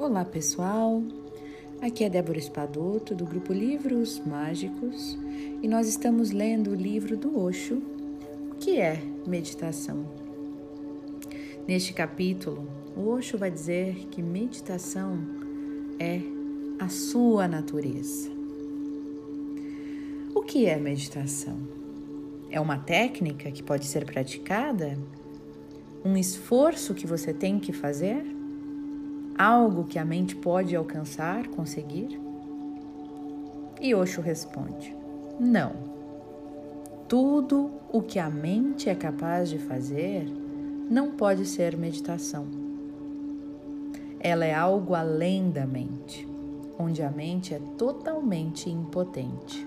Olá pessoal, aqui é Débora Espadoto do grupo Livros Mágicos e nós estamos lendo o livro do Osho, O que é meditação? Neste capítulo, o Osho vai dizer que meditação é a sua natureza. O que é meditação? É uma técnica que pode ser praticada? Um esforço que você tem que fazer? Algo que a mente pode alcançar, conseguir? E Osho responde: não. Tudo o que a mente é capaz de fazer não pode ser meditação. Ela é algo além da mente, onde a mente é totalmente impotente.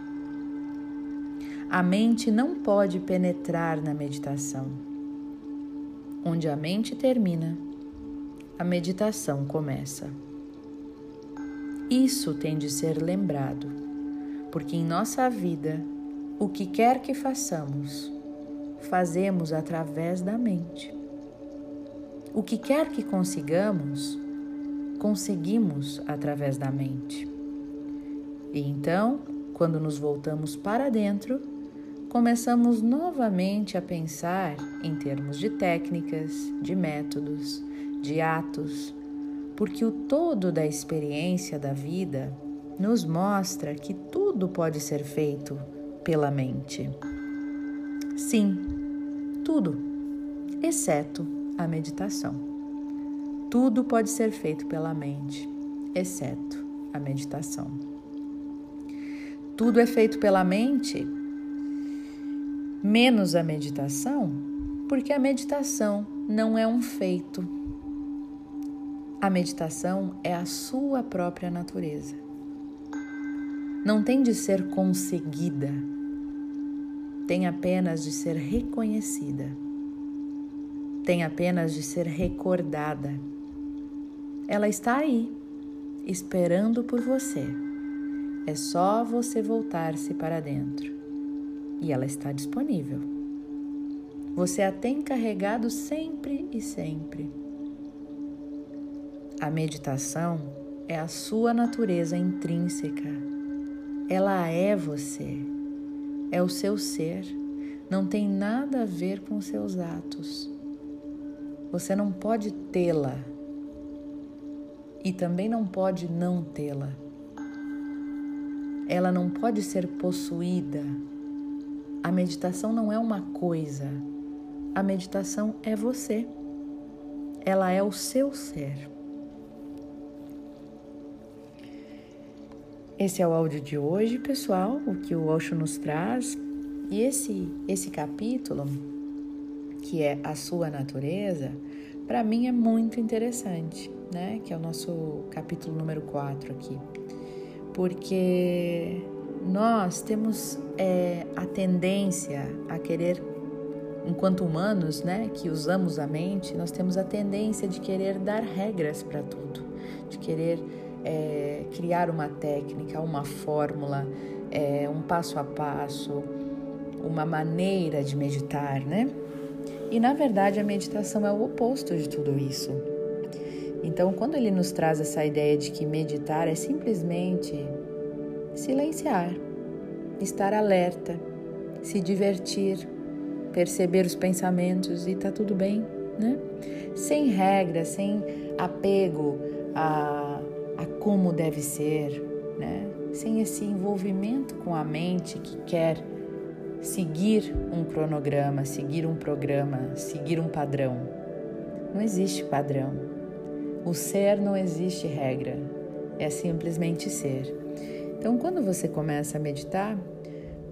A mente não pode penetrar na meditação. Onde a mente termina, a meditação começa. Isso tem de ser lembrado, porque em nossa vida, o que quer que façamos, fazemos através da mente. O que quer que consigamos, conseguimos através da mente. E então, quando nos voltamos para dentro, começamos novamente a pensar em termos de técnicas, de métodos, de atos, porque o todo da experiência da vida nos mostra que tudo pode ser feito pela mente. Sim, tudo, exceto a meditação. Tudo pode ser feito pela mente, exceto a meditação. Tudo é feito pela mente, menos a meditação, porque a meditação não é um feito a meditação é a sua própria natureza. Não tem de ser conseguida, tem apenas de ser reconhecida, tem apenas de ser recordada. Ela está aí, esperando por você. É só você voltar-se para dentro e ela está disponível. Você a tem carregado sempre e sempre. A meditação é a sua natureza intrínseca. Ela é você, é o seu ser, não tem nada a ver com seus atos. Você não pode tê-la e também não pode não tê-la. Ela não pode ser possuída. A meditação não é uma coisa, a meditação é você. Ela é o seu ser. Esse é o áudio de hoje, pessoal, o que o Osho nos traz. E esse esse capítulo, que é a sua natureza, para mim é muito interessante, né? Que é o nosso capítulo número 4 aqui. Porque nós temos é, a tendência a querer, enquanto humanos, né, que usamos a mente, nós temos a tendência de querer dar regras para tudo, de querer é, criar uma técnica, uma fórmula, é, um passo a passo, uma maneira de meditar, né? E na verdade a meditação é o oposto de tudo isso. Então, quando ele nos traz essa ideia de que meditar é simplesmente silenciar, estar alerta, se divertir, perceber os pensamentos e tá tudo bem, né? Sem regra, sem apego a a como deve ser, né? sem esse envolvimento com a mente que quer seguir um cronograma, seguir um programa, seguir um padrão. Não existe padrão. O ser não existe regra, é simplesmente ser. Então, quando você começa a meditar,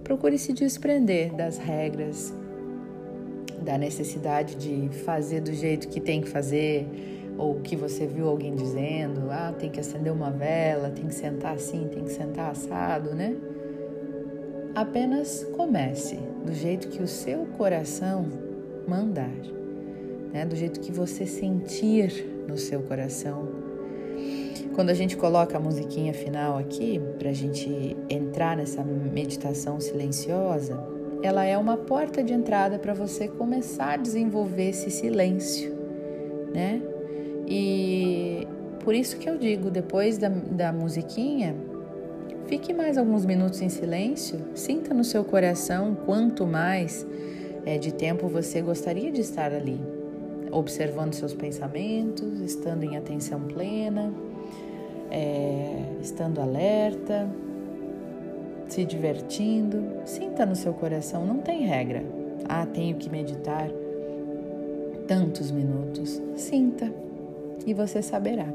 procure se desprender das regras, da necessidade de fazer do jeito que tem que fazer, ou que você viu alguém dizendo, ah, tem que acender uma vela, tem que sentar assim, tem que sentar assado, né? Apenas comece do jeito que o seu coração mandar, né? Do jeito que você sentir no seu coração. Quando a gente coloca a musiquinha final aqui, para a gente entrar nessa meditação silenciosa, ela é uma porta de entrada para você começar a desenvolver esse silêncio, né? E Por isso que eu digo, depois da, da musiquinha, fique mais alguns minutos em silêncio, sinta no seu coração quanto mais é, de tempo você gostaria de estar ali, observando seus pensamentos, estando em atenção plena, é, estando alerta, se divertindo. Sinta no seu coração, não tem regra. Ah, tenho que meditar tantos minutos. Sinta e você saberá.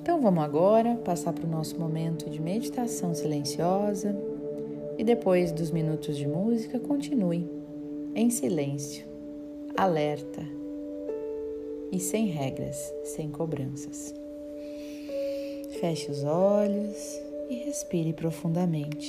Então vamos agora passar para o nosso momento de meditação silenciosa e depois dos minutos de música, continue em silêncio, alerta e sem regras, sem cobranças. Feche os olhos e respire profundamente.